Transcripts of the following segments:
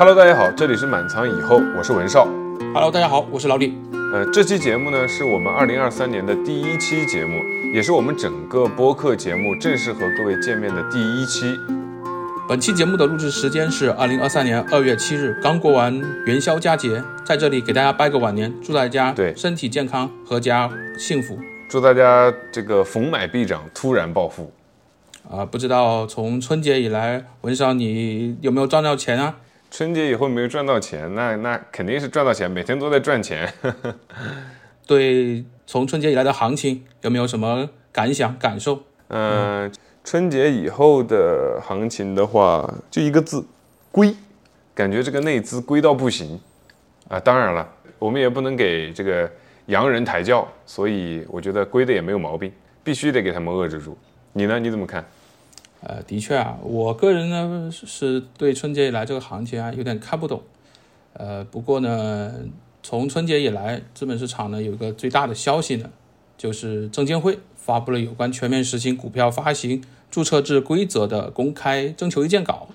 Hello，大家好，这里是满仓以后，我是文少。Hello，大家好，我是老李。呃，这期节目呢是我们二零二三年的第一期节目，也是我们整个播客节目正式和各位见面的第一期。本期节目的录制时间是二零二三年二月七日，刚过完元宵佳节，在这里给大家拜个晚年，祝大家对身体健康，阖家幸福。祝大家这个逢买必涨，突然暴富。啊、不知道从春节以来，文少你有没有赚到钱啊？春节以后没有赚到钱，那那肯定是赚到钱，每天都在赚钱。对，从春节以来的行情有没有什么感想感受？嗯、春节以后的行情的话，就一个字，龟，感觉这个内资归到不行啊。当然了，我们也不能给这个洋人抬轿，所以我觉得归的也没有毛病，必须得给他们遏制住。你呢？你怎么看？呃，的确啊，我个人呢是是对春节以来这个行情啊有点看不懂。呃，不过呢，从春节以来，资本市场呢有一个最大的消息呢，就是证监会发布了有关全面实行股票发行注册制规则的公开征求意见稿。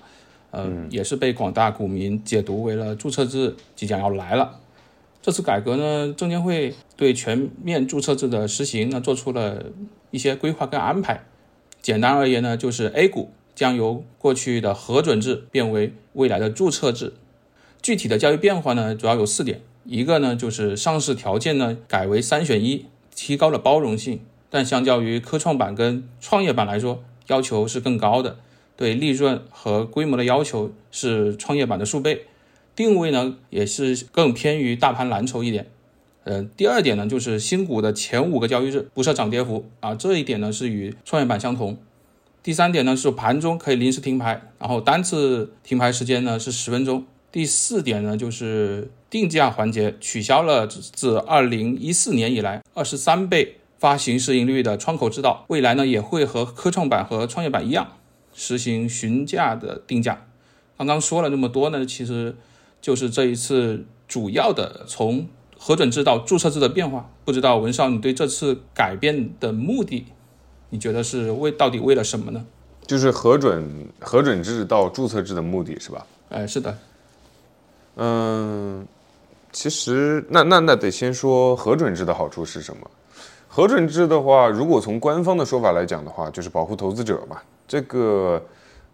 呃，也是被广大股民解读为了注册制即将要来了。这次改革呢，证监会对全面注册制的实行呢做出了一些规划跟安排。简单而言呢，就是 A 股将由过去的核准制变为未来的注册制。具体的交易变化呢，主要有四点。一个呢，就是上市条件呢改为三选一，提高了包容性。但相较于科创板跟创业板来说，要求是更高的，对利润和规模的要求是创业板的数倍。定位呢，也是更偏于大盘蓝筹一点。呃，第二点呢，就是新股的前五个交易日不设涨跌幅啊，这一点呢是与创业板相同。第三点呢是盘中可以临时停牌，然后单次停牌时间呢是十分钟。第四点呢就是定价环节取消了自二零一四年以来二十三倍发行市盈率的窗口指导，未来呢也会和科创板和创业板一样实行询价的定价。刚刚说了这么多呢，其实就是这一次主要的从核准制到注册制的变化，不知道文少你对这次改变的目的，你觉得是为到底为了什么呢？就是核准核准制到注册制的目的是吧？哎，是的，嗯，其实那那那得先说核准制的好处是什么？核准制的话，如果从官方的说法来讲的话，就是保护投资者嘛。这个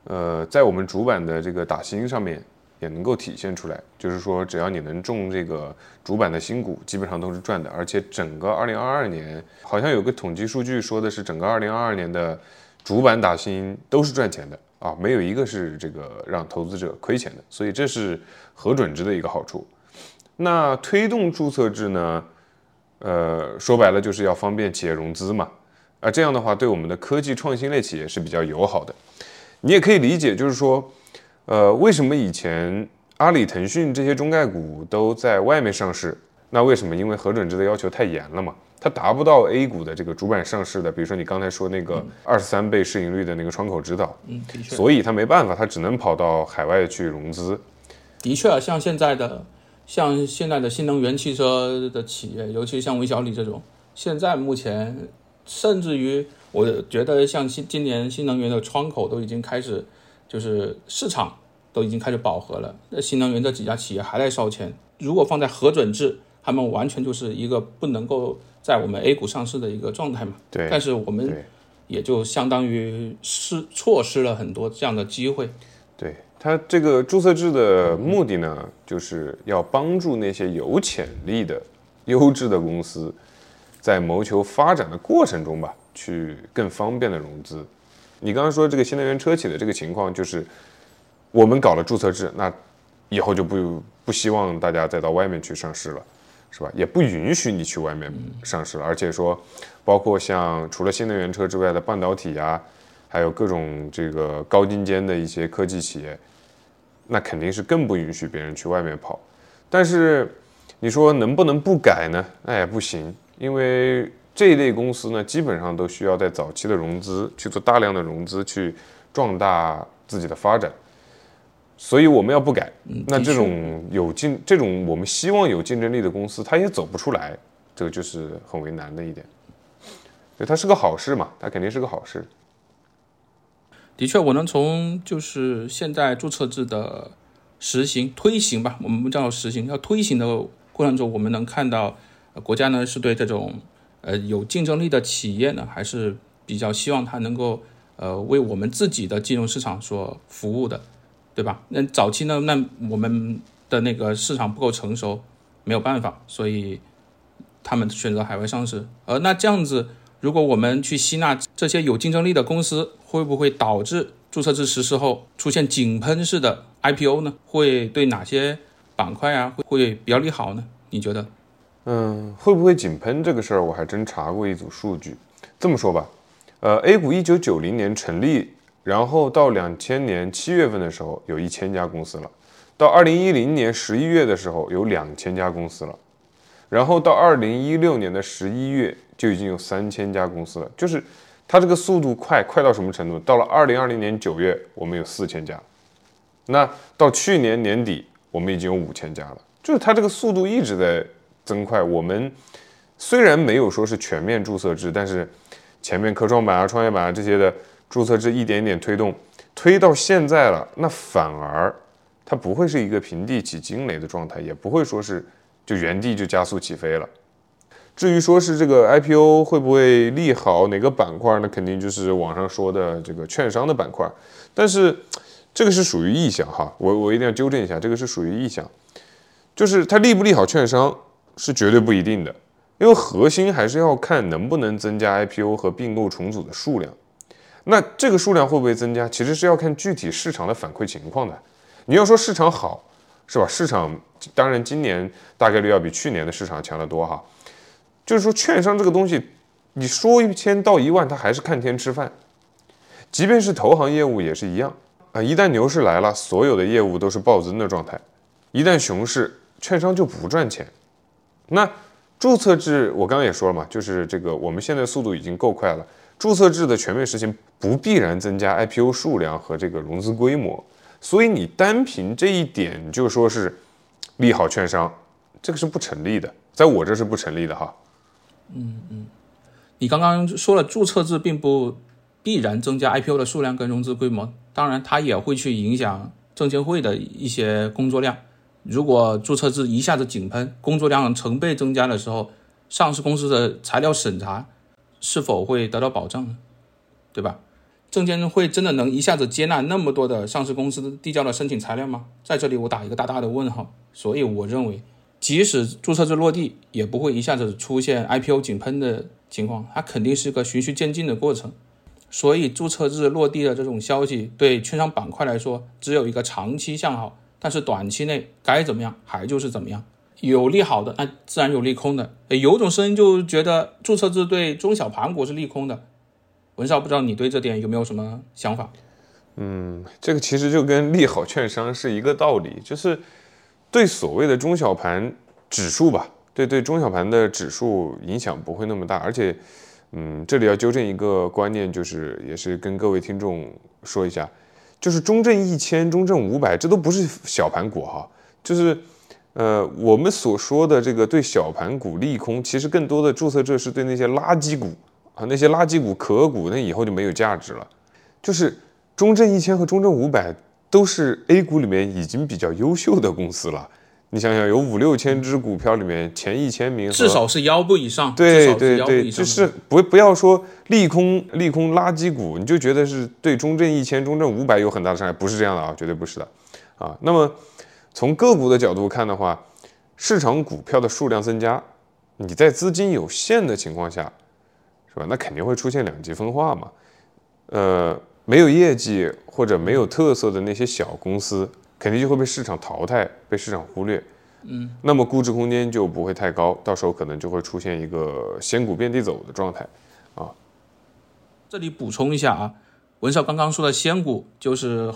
呃，在我们主板的这个打新上面也能够体现出来，就是说只要你能中这个主板的新股，基本上都是赚的。而且整个二零二二年好像有个统计数据说的是，整个二零二二年的主板打新都是赚钱的啊，没有一个是这个让投资者亏钱的。所以这是核准制的一个好处。那推动注册制呢？呃，说白了就是要方便企业融资嘛。啊，这样的话对我们的科技创新类企业是比较友好的。你也可以理解，就是说，呃，为什么以前阿里、腾讯这些中概股都在外面上市？那为什么？因为核准制的要求太严了嘛，它达不到 A 股的这个主板上市的，比如说你刚才说那个二十三倍市盈率的那个窗口指导，嗯，的确，所以它没办法，它只能跑到海外去融资。的确啊，像现在的像现在的新能源汽车的企业，尤其像韦小李这种，现在目前甚至于我觉得像新今年新能源的窗口都已经开始，就是市场都已经开始饱和了。那新能源这几家企业还在烧钱，如果放在核准制，他们完全就是一个不能够在我们 A 股上市的一个状态嘛。对，但是我们也就相当于失错失了很多这样的机会。对它这个注册制的目的呢，就是要帮助那些有潜力的优质的公司，在谋求发展的过程中吧，去更方便的融资。你刚刚说这个新能源车企的这个情况，就是我们搞了注册制，那以后就不不希望大家再到外面去上市了，是吧？也不允许你去外面上市了，而且说，包括像除了新能源车之外的半导体呀、还有各种这个高精尖的一些科技企业，那肯定是更不允许别人去外面跑。但是你说能不能不改呢？那也不行，因为这一类公司呢，基本上都需要在早期的融资去做大量的融资，去壮大自己的发展。所以我们要不改，那这种有竞这种我们希望有竞争力的公司，它也走不出来，这个就是很为难的一点。所以它是个好事嘛，它肯定是个好事。的确，我能从就是现在注册制的实行推行吧，我们不叫实行，要推行的过程中，我们能看到，国家呢是对这种呃有竞争力的企业呢，还是比较希望它能够呃为我们自己的金融市场所服务的，对吧？那早期呢，那我们的那个市场不够成熟，没有办法，所以他们选择海外上市。呃那这样子，如果我们去吸纳这些有竞争力的公司，会不会导致注册制实施后出现井喷式的？IPO 呢，会对哪些板块啊会会比较利好呢？你觉得？嗯，会不会井喷这个事儿，我还真查过一组数据。这么说吧，呃，A 股一九九零年成立，然后到两千年七月份的时候，有一千家公司了；到二零一零年十一月的时候，有两千家公司了；然后到二零一六年的十一月，就已经有三千家公司了。就是它这个速度快，快到什么程度？到了二零二零年九月，我们有四千家。那到去年年底，我们已经有五千家了，就是它这个速度一直在增快。我们虽然没有说是全面注册制，但是前面科创板啊、创业板啊这些的注册制一点点推动，推到现在了，那反而它不会是一个平地起惊雷的状态，也不会说是就原地就加速起飞了。至于说是这个 IPO 会不会利好哪个板块，那肯定就是网上说的这个券商的板块，但是。这个是属于意向哈，我我一定要纠正一下，这个是属于意向，就是它利不利好券商是绝对不一定的，因为核心还是要看能不能增加 IPO 和并购重组的数量。那这个数量会不会增加，其实是要看具体市场的反馈情况的。你要说市场好，是吧？市场当然今年大概率要比去年的市场强得多哈。就是说券商这个东西，你说一千到一万，它还是看天吃饭，即便是投行业务也是一样。啊，一旦牛市来了，所有的业务都是暴增的状态；一旦熊市，券商就不赚钱。那注册制，我刚刚也说了嘛，就是这个我们现在速度已经够快了，注册制的全面实行不必然增加 IPO 数量和这个融资规模，所以你单凭这一点就说是利好券商，这个是不成立的，在我这是不成立的哈。嗯嗯，你刚刚说了注册制并不必然增加 IPO 的数量跟融资规模。当然，它也会去影响证监会的一些工作量。如果注册制一下子井喷，工作量成倍增加的时候，上市公司的材料审查是否会得到保障呢？对吧？证监会真的能一下子接纳那么多的上市公司递交的申请材料吗？在这里我打一个大大的问号。所以我认为，即使注册制落地，也不会一下子出现 IPO 井喷的情况，它肯定是个循序渐进的过程。所以注册制落地的这种消息，对券商板块来说，只有一个长期向好，但是短期内该怎么样还就是怎么样，有利好的，那自然有利空的。有种声音就觉得注册制对中小盘股是利空的。文少不知道你对这点有没有什么想法？嗯，这个其实就跟利好券商是一个道理，就是对所谓的中小盘指数吧，对对中小盘的指数影响不会那么大，而且。嗯，这里要纠正一个观念，就是也是跟各位听众说一下，就是中证一千、中证五百，这都不是小盘股哈，就是呃，我们所说的这个对小盘股利空，其实更多的注册制是对那些垃圾股啊，那些垃圾股、壳股，那以后就没有价值了。就是中证一千和中证五百都是 A 股里面已经比较优秀的公司了。你想想，有五六千只股票里面前一千名，至少是腰部以上。对对对，就是不不要说利空利空垃圾股，你就觉得是对中证一千、中证五百有很大的伤害，不是这样的啊，绝对不是的啊。那么从个股的角度看的话，市场股票的数量增加，你在资金有限的情况下，是吧？那肯定会出现两极分化嘛。呃，没有业绩或者没有特色的那些小公司。肯定就会被市场淘汰，被市场忽略，嗯，那么估值空间就不会太高，到时候可能就会出现一个仙股遍地走的状态，啊。这里补充一下啊，文少刚刚说的仙股就是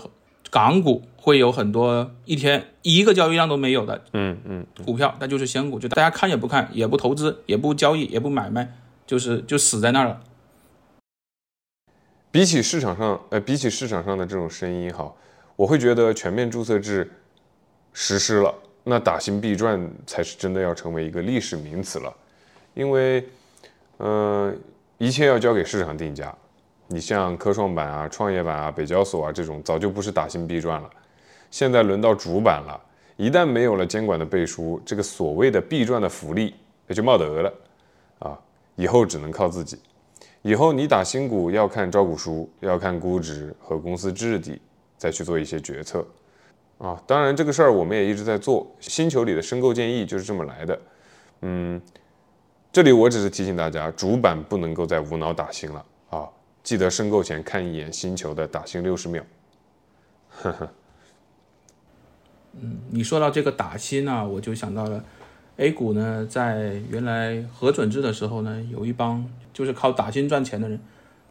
港股会有很多一天一个交易量都没有的，嗯嗯，股票那就是仙股，就大家看也不看，也不投资，也不交易，也不买卖，就是就死在那儿了。比起市场上，呃，比起市场上的这种声音哈。我会觉得全面注册制实施了，那打新必赚才是真的要成为一个历史名词了，因为，嗯，一切要交给市场定价。你像科创板啊、创业板啊、北交所啊这种，早就不是打新必赚了。现在轮到主板了，一旦没有了监管的背书，这个所谓的必赚的福利也就没得了啊！以后只能靠自己。以后你打新股要看招股书，要看估值和公司质地，再去做一些决策啊。当然，这个事儿我们也一直在做。星球里的申购建议就是这么来的。嗯，这里我只是提醒大家，主板不能够再无脑打新了啊！记得申购前看一眼星球的打新六十秒。呵呵。嗯，你说到这个打新呢，我就想到了 A 股呢，在原来核准制的时候呢，有一帮就是靠打新赚钱的人。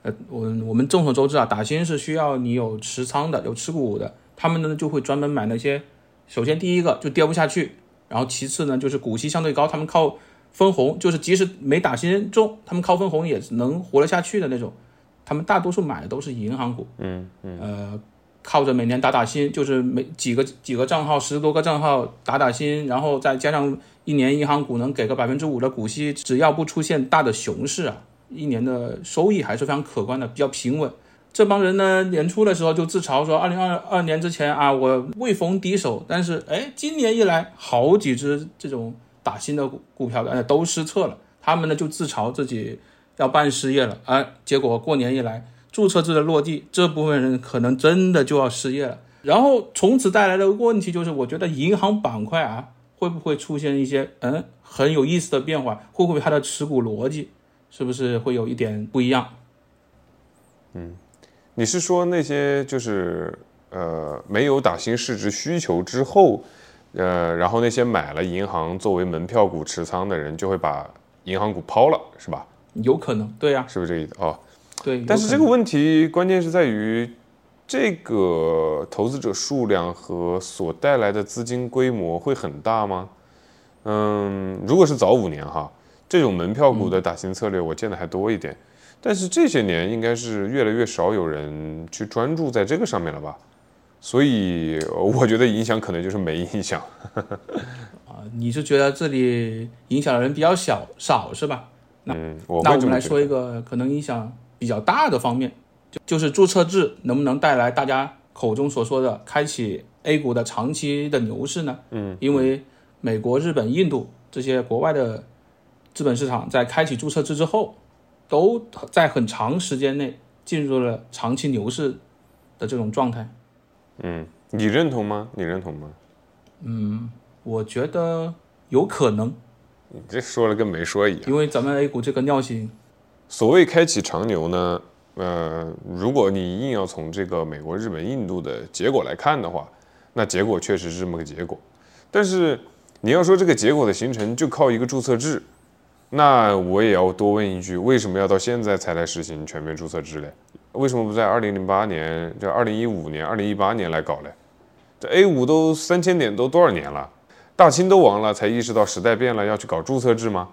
呃，我我们众所周知啊，打新是需要你有持仓的，有持股的，他们呢就会专门买那些，首先第一个就跌不下去。然后其次呢，就是股息相对高，他们靠分红，就是即使没打新中，他们靠分红也能活得下去的那种。他们大多数买的都是银行股，嗯嗯，呃，靠着每年打打新，就是每几个几个账号，十多个账号打打新，然后再加上一年银行股能给个百分之五的股息，只要不出现大的熊市啊，一年的收益还是非常可观的，比较平稳。这帮人呢，年初的时候就自嘲说，二零二二年之前啊，我未逢敌手。但是，哎，今年一来，好几只这种打新的股股票的都失策了。他们呢就自嘲自己要办失业了，啊，结果过年一来，注册制的落地，这部分人可能真的就要失业了。然后从此带来的问题就是，我觉得银行板块啊，会不会出现一些嗯很有意思的变化？会不会它的持股逻辑是不是会有一点不一样？嗯。你是说那些就是呃没有打新市值需求之后，呃，然后那些买了银行作为门票股持仓的人就会把银行股抛了，是吧？有可能，对呀，是不是这个意思？哦，对。但是这个问题关键是在于这个投资者数量和所带来的资金规模会很大吗？嗯，如果是早五年哈，这种门票股的打新策略我见的还多一点。但是这些年应该是越来越少有人去专注在这个上面了吧，所以我觉得影响可能就是没影响。啊，你是觉得这里影响的人比较小少是吧？嗯，那我们来说一个可能影响比较大的方面，就就是注册制能不能带来大家口中所说的开启 A 股的长期的牛市呢？嗯，因为美国、日本、印度这些国外的资本市场在开启注册制之后。都在很长时间内进入了长期牛市的这种状态。嗯，你认同吗？你认同吗？嗯，我觉得有可能。你这说了跟没说一样。因为咱们 A 股这个尿性，所谓开启长牛呢，呃，如果你硬要从这个美国、日本、印度的结果来看的话，那结果确实是这么个结果。但是你要说这个结果的形成就靠一个注册制。那我也要多问一句，为什么要到现在才来实行全面注册制嘞？为什么不在二零零八年、就二零一五年、二零一八年来搞嘞？这 A 五都三千点都多少年了，大清都亡了，才意识到时代变了，要去搞注册制吗？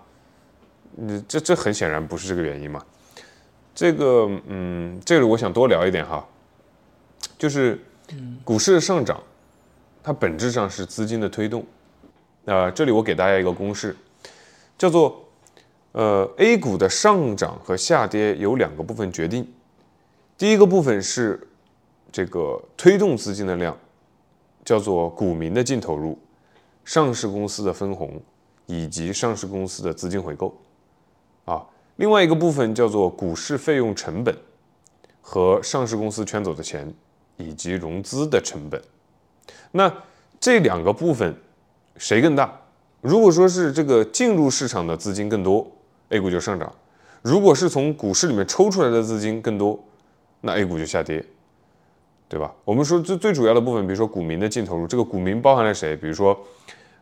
你这这很显然不是这个原因嘛？这个，嗯，这里我想多聊一点哈，就是股市的上涨，它本质上是资金的推动。啊，这里我给大家一个公式，叫做。呃，A 股的上涨和下跌由两个部分决定。第一个部分是这个推动资金的量，叫做股民的净投入、上市公司的分红以及上市公司的资金回购。啊，另外一个部分叫做股市费用成本和上市公司圈走的钱以及融资的成本。那这两个部分谁更大？如果说是这个进入市场的资金更多。A 股就上涨，如果是从股市里面抽出来的资金更多，那 A 股就下跌，对吧？我们说最最主要的部分，比如说股民的净投入，这个股民包含了谁？比如说，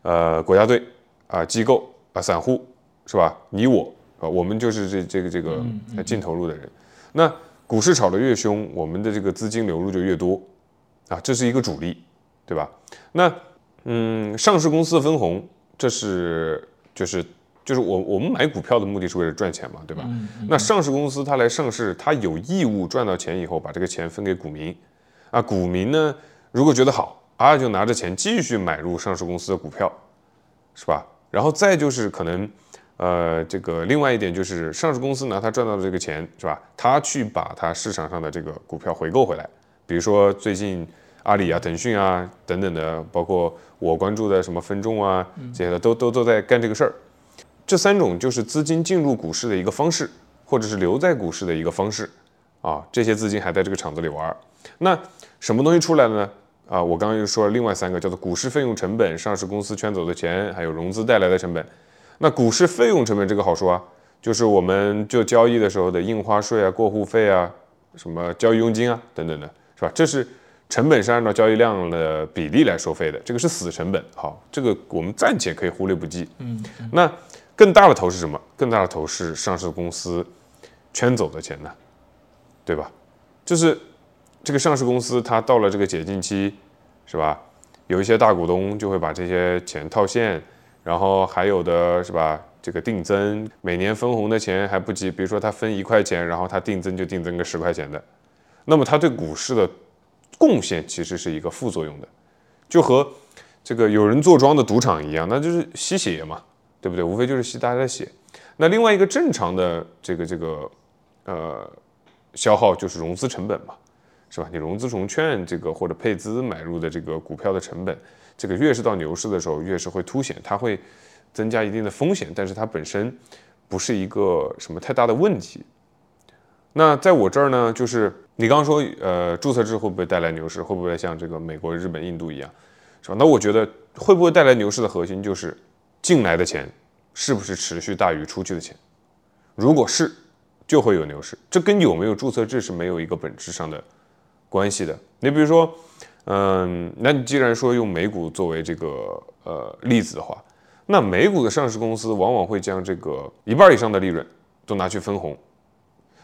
呃，国家队啊，机构啊，散户是吧？你我啊，我们就是这这个这个净投入的人。那股市炒得越凶，我们的这个资金流入就越多啊，这是一个主力，对吧？那嗯，上市公司的分红，这是就是。就是我我们买股票的目的是为了赚钱嘛，对吧？那上市公司它来上市，它有义务赚到钱以后把这个钱分给股民，啊，股民呢如果觉得好啊，就拿着钱继续买入上市公司的股票，是吧？然后再就是可能，呃，这个另外一点就是上市公司拿它赚到的这个钱，是吧？他去把它市场上的这个股票回购回来，比如说最近阿里啊、腾讯啊等等的，包括我关注的什么分众啊这些的，都都都在干这个事儿。这三种就是资金进入股市的一个方式，或者是留在股市的一个方式啊。这些资金还在这个厂子里玩儿。那什么东西出来了呢？啊，我刚刚又说了另外三个，叫做股市费用成本、上市公司圈走的钱，还有融资带来的成本。那股市费用成本这个好说啊，就是我们就交易的时候的印花税啊、过户费啊、什么交易佣金啊等等的，是吧？这是成本是按照交易量的比例来收费的，这个是死成本。好，这个我们暂且可以忽略不计。嗯，那更大的头是什么？更大的头是上市公司圈走的钱呢，对吧？就是这个上市公司它到了这个解禁期，是吧？有一些大股东就会把这些钱套现，然后还有的是吧？这个定增，每年分红的钱还不及，比如说他分一块钱，然后他定增就定增个十块钱的，那么他对股市的贡献其实是一个副作用的，就和这个有人坐庄的赌场一样，那就是吸血嘛，对不对？无非就是吸大家的血。那另外一个正常的这个这个呃消耗就是融资成本嘛，是吧？你融资融券这个或者配资买入的这个股票的成本，这个越是到牛市的时候，越是会凸显，它会增加一定的风险，但是它本身不是一个什么太大的问题。那在我这儿呢，就是你刚刚说，呃，注册制会不会带来牛市？会不会像这个美国、日本、印度一样，是吧？那我觉得会不会带来牛市的核心就是进来的钱是不是持续大于出去的钱？如果是，就会有牛市。这跟有没有注册制是没有一个本质上的关系的。你比如说，嗯，那你既然说用美股作为这个呃例子的话，那美股的上市公司往往会将这个一半以上的利润都拿去分红，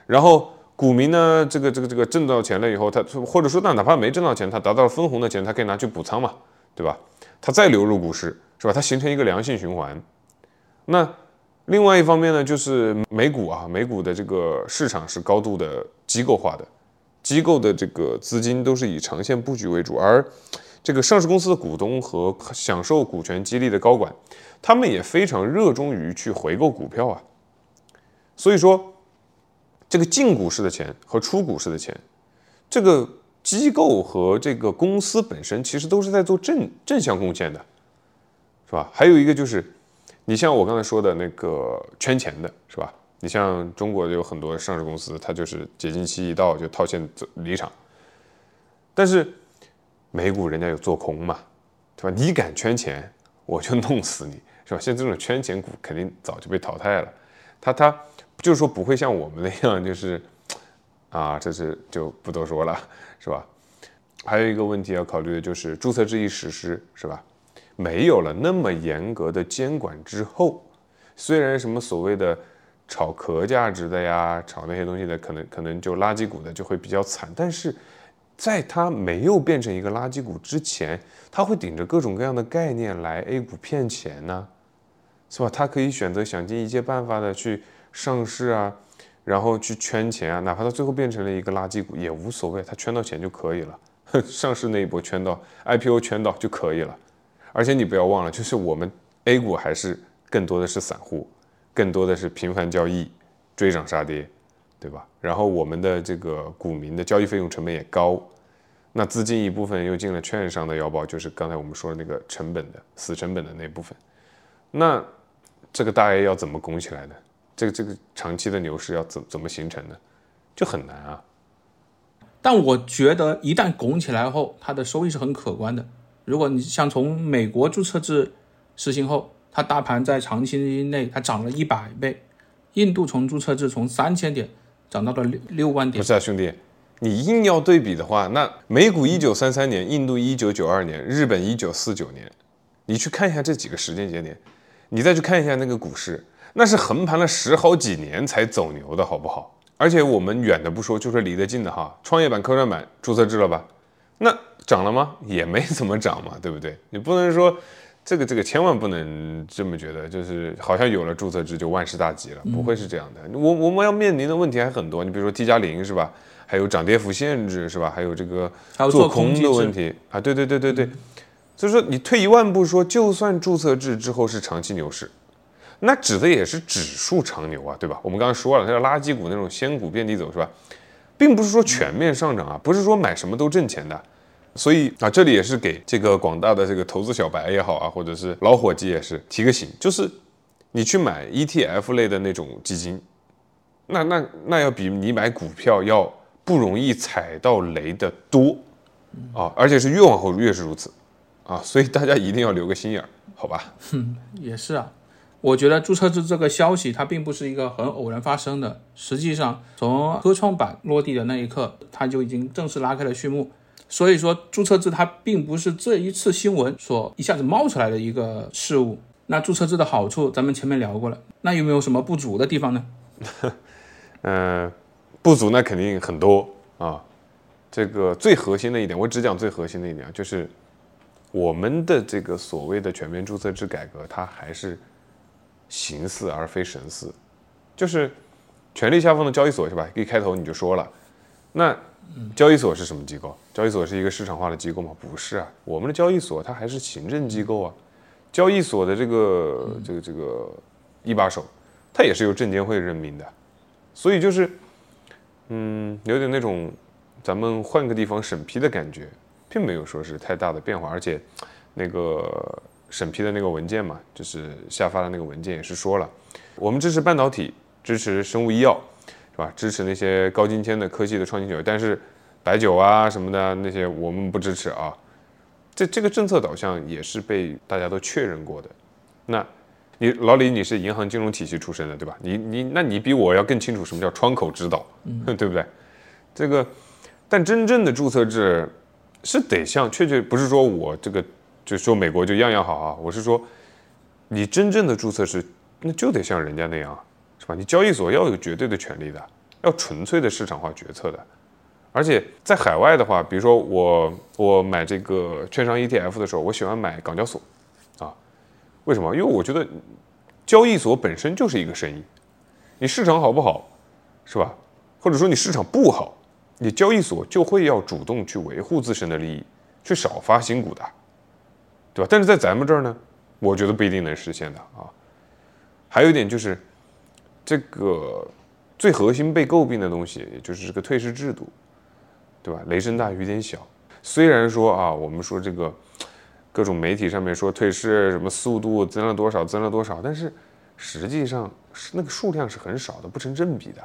然后股民呢，这个这个这个挣到钱了以后，他或者说那哪怕没挣到钱，他达到了分红的钱，他可以拿去补仓嘛，对吧？它再流入股市，是吧？它形成一个良性循环。那另外一方面呢，就是美股啊，美股的这个市场是高度的机构化的，机构的这个资金都是以长线布局为主，而这个上市公司的股东和享受股权激励的高管，他们也非常热衷于去回购股票啊。所以说，这个进股市的钱和出股市的钱，这个机构和这个公司本身其实都是在做正正向贡献的，是吧？还有一个就是。你像我刚才说的那个圈钱的是吧？你像中国有很多上市公司，它就是解禁期一到就套现走离场。但是美股人家有做空嘛，对吧？你敢圈钱，我就弄死你，是吧？像这种圈钱股肯定早就被淘汰了。它它就是说不会像我们那样，就是啊，这是就不多说了，是吧？还有一个问题要考虑的就是注册制一实施，是吧？没有了那么严格的监管之后，虽然什么所谓的炒壳价值的呀，炒那些东西的，可能可能就垃圾股的就会比较惨，但是在它没有变成一个垃圾股之前，它会顶着各种各样的概念来 A 股骗钱呢，是吧？它可以选择想尽一切办法的去上市啊，然后去圈钱啊，哪怕它最后变成了一个垃圾股也无所谓，它圈到钱就可以了，上市那一波圈到 IPO 圈到就可以了。而且你不要忘了，就是我们 A 股还是更多的是散户，更多的是频繁交易，追涨杀跌，对吧？然后我们的这个股民的交易费用成本也高，那资金一部分又进了券商的腰包，就是刚才我们说的那个成本的死成本的那部分，那这个大 A 要怎么拱起来呢？这个这个长期的牛市要怎怎么形成的？就很难啊。但我觉得一旦拱起来后，它的收益是很可观的。如果你像从美国注册制实行后，它大盘在长期内它涨了一百倍，印度从注册制从三千点涨到了六六万点。不是啊，兄弟，你硬要对比的话，那美股一九三三年，印度一九九二年，日本一九四九年，你去看一下这几个时间节点，你再去看一下那个股市，那是横盘了十好几年才走牛的，好不好？而且我们远的不说，就说离得近的哈，创业板、科创板注册制了吧？那。涨了吗？也没怎么涨嘛，对不对？你不能说这个这个千万不能这么觉得，就是好像有了注册制就万事大吉了，不会是这样的。我我们要面临的问题还很多，你比如说 T 加零是吧？还有涨跌幅限制是吧？还有这个做空的问题啊，对对对对对。所以说你退一万步说，就算注册制之后是长期牛市，那指的也是指数长牛啊，对吧？我们刚刚说了，它叫垃圾股那种仙股遍地走是吧？并不是说全面上涨啊，不是说买什么都挣钱的。所以啊，这里也是给这个广大的这个投资小白也好啊，或者是老伙计也是提个醒，就是你去买 ETF 类的那种基金，那那那要比你买股票要不容易踩到雷的多啊，而且是越往后越是如此啊，所以大家一定要留个心眼儿，好吧？哼也是啊，我觉得注册制这个消息它并不是一个很偶然发生的，实际上从科创板落地的那一刻，它就已经正式拉开了序幕。所以说，注册制它并不是这一次新闻所一下子冒出来的一个事物。那注册制的好处，咱们前面聊过了，那有没有什么不足的地方呢？嗯，不足那肯定很多啊。这个最核心的一点，我只讲最核心的一点，就是我们的这个所谓的全面注册制改革，它还是形似而非神似。就是权力下放的交易所是吧？一开头你就说了，那交易所是什么机构？交易所是一个市场化的机构吗？不是啊，我们的交易所它还是行政机构啊。交易所的这个这个这个一把手，他也是由证监会任命的。所以就是，嗯，有点那种咱们换个地方审批的感觉，并没有说是太大的变化。而且，那个审批的那个文件嘛，就是下发的那个文件也是说了，我们支持半导体，支持生物医药，是吧？支持那些高精尖的科技的创新酒，但是白酒啊什么的那些我们不支持啊。这这个政策导向也是被大家都确认过的。那。你老李，你是银行金融体系出身的，对吧？你你，那你比我要更清楚什么叫窗口指导，对不对？这个，但真正的注册制是得像，确确不是说我这个就说美国就样样好啊，我是说，你真正的注册制那就得像人家那样，是吧？你交易所要有绝对的权利的，要纯粹的市场化决策的，而且在海外的话，比如说我我买这个券商 ETF 的时候，我喜欢买港交所。啊为什么？因为我觉得交易所本身就是一个生意，你市场好不好，是吧？或者说你市场不好，你交易所就会要主动去维护自身的利益，去少发新股的，对吧？但是在咱们这儿呢，我觉得不一定能实现的啊。还有一点就是，这个最核心被诟病的东西，也就是这个退市制度，对吧？雷声大雨点小。虽然说啊，我们说这个。各种媒体上面说退市什么速度增了多少，增了多少，但是实际上是那个数量是很少的，不成正比的。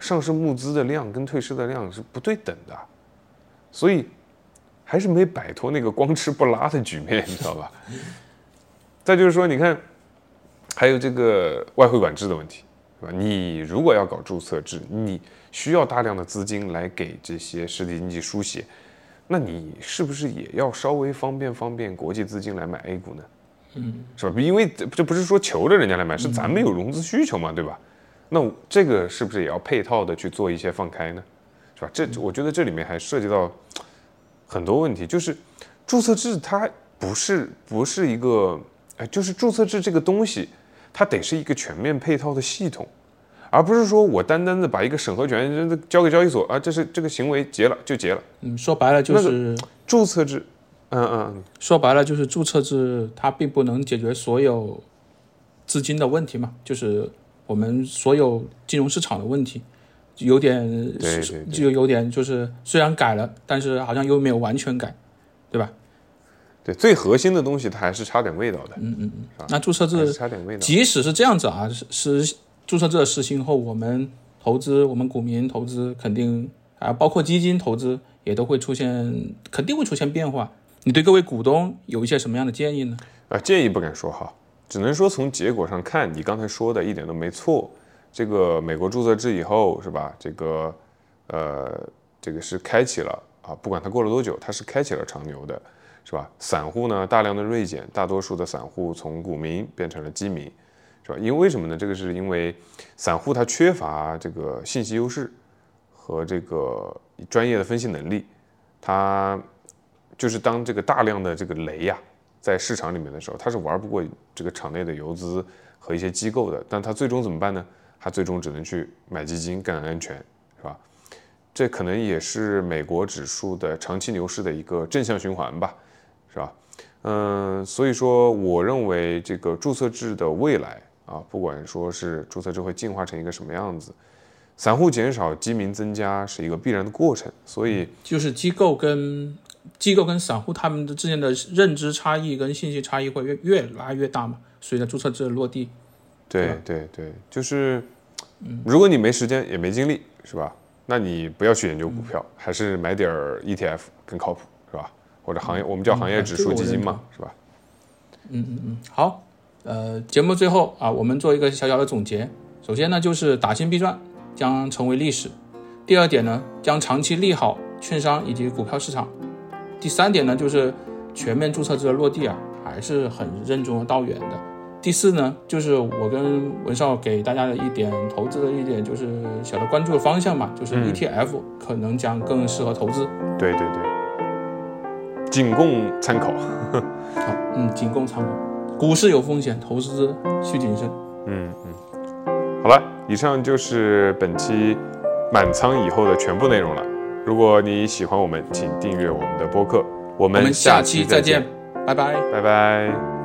上市募资的量跟退市的量是不对等的，所以还是没摆脱那个光吃不拉的局面，你知道吧？再就是说，你看还有这个外汇管制的问题，是吧？你如果要搞注册制，你需要大量的资金来给这些实体经济输血。那你是不是也要稍微方便方便国际资金来买 A 股呢？嗯，是吧？因为这不是说求着人家来买，是咱们有融资需求嘛，对吧？那这个是不是也要配套的去做一些放开呢？是吧？这我觉得这里面还涉及到很多问题，就是注册制它不是不是一个，哎，就是注册制这个东西，它得是一个全面配套的系统。而不是说我单单的把一个审核权交给交易所啊，这是这个行为结了就结了。嗯，说白了就是注册制。嗯嗯，说白了就是注册制，它并不能解决所有资金的问题嘛，就是我们所有金融市场的问题，有点就有点就是虽然改了，但是好像又没有完全改，对吧？对，最核心的东西它还是差点味道的。嗯嗯嗯。那注册制差点味道，即使是这样子啊，是是。注册制实行后，我们投资，我们股民投资肯定啊，包括基金投资也都会出现，肯定会出现变化。你对各位股东有一些什么样的建议呢？啊，建议不敢说哈，只能说从结果上看，你刚才说的一点都没错。这个美国注册制以后是吧？这个呃，这个是开启了啊，不管它过了多久，它是开启了长牛的，是吧？散户呢大量的锐减，大多数的散户从股民变成了基民。是吧？因为为什么呢？这个是因为散户他缺乏这个信息优势和这个专业的分析能力，他就是当这个大量的这个雷呀在市场里面的时候，他是玩不过这个场内的游资和一些机构的。但他最终怎么办呢？他最终只能去买基金更安全，是吧？这可能也是美国指数的长期牛市的一个正向循环吧，是吧？嗯，所以说我认为这个注册制的未来。啊，不管说是注册制会进化成一个什么样子，散户减少，基民增加是一个必然的过程。所以就是机构跟机构跟散户他们的之间的认知差异跟信息差异会越越拉越大嘛。随着注册制的落地，对对对，就是，如果你没时间也没精力，是吧？那你不要去研究股票，还是买点儿 ETF 更靠谱，是吧？或者行业，我们叫行业指数基金嘛，是吧？嗯嗯嗯好，呃，节目最后啊，我们做一个小小的总结。首先呢，就是打新必赚将成为历史；第二点呢，将长期利好券商以及股票市场；第三点呢，就是全面注册制的落地啊，还是很任重道远的。第四呢，就是我跟文少给大家的一点投资的一点就是小的关注的方向嘛，就是 ETF 可能将更适合投资。对对对，仅供参考。好，嗯，仅供参考。股市有风险，投资需谨慎。嗯嗯，好了，以上就是本期满仓以后的全部内容了。如果你喜欢我们，请订阅我们的播客。我们下期期再见见，拜拜。拜拜。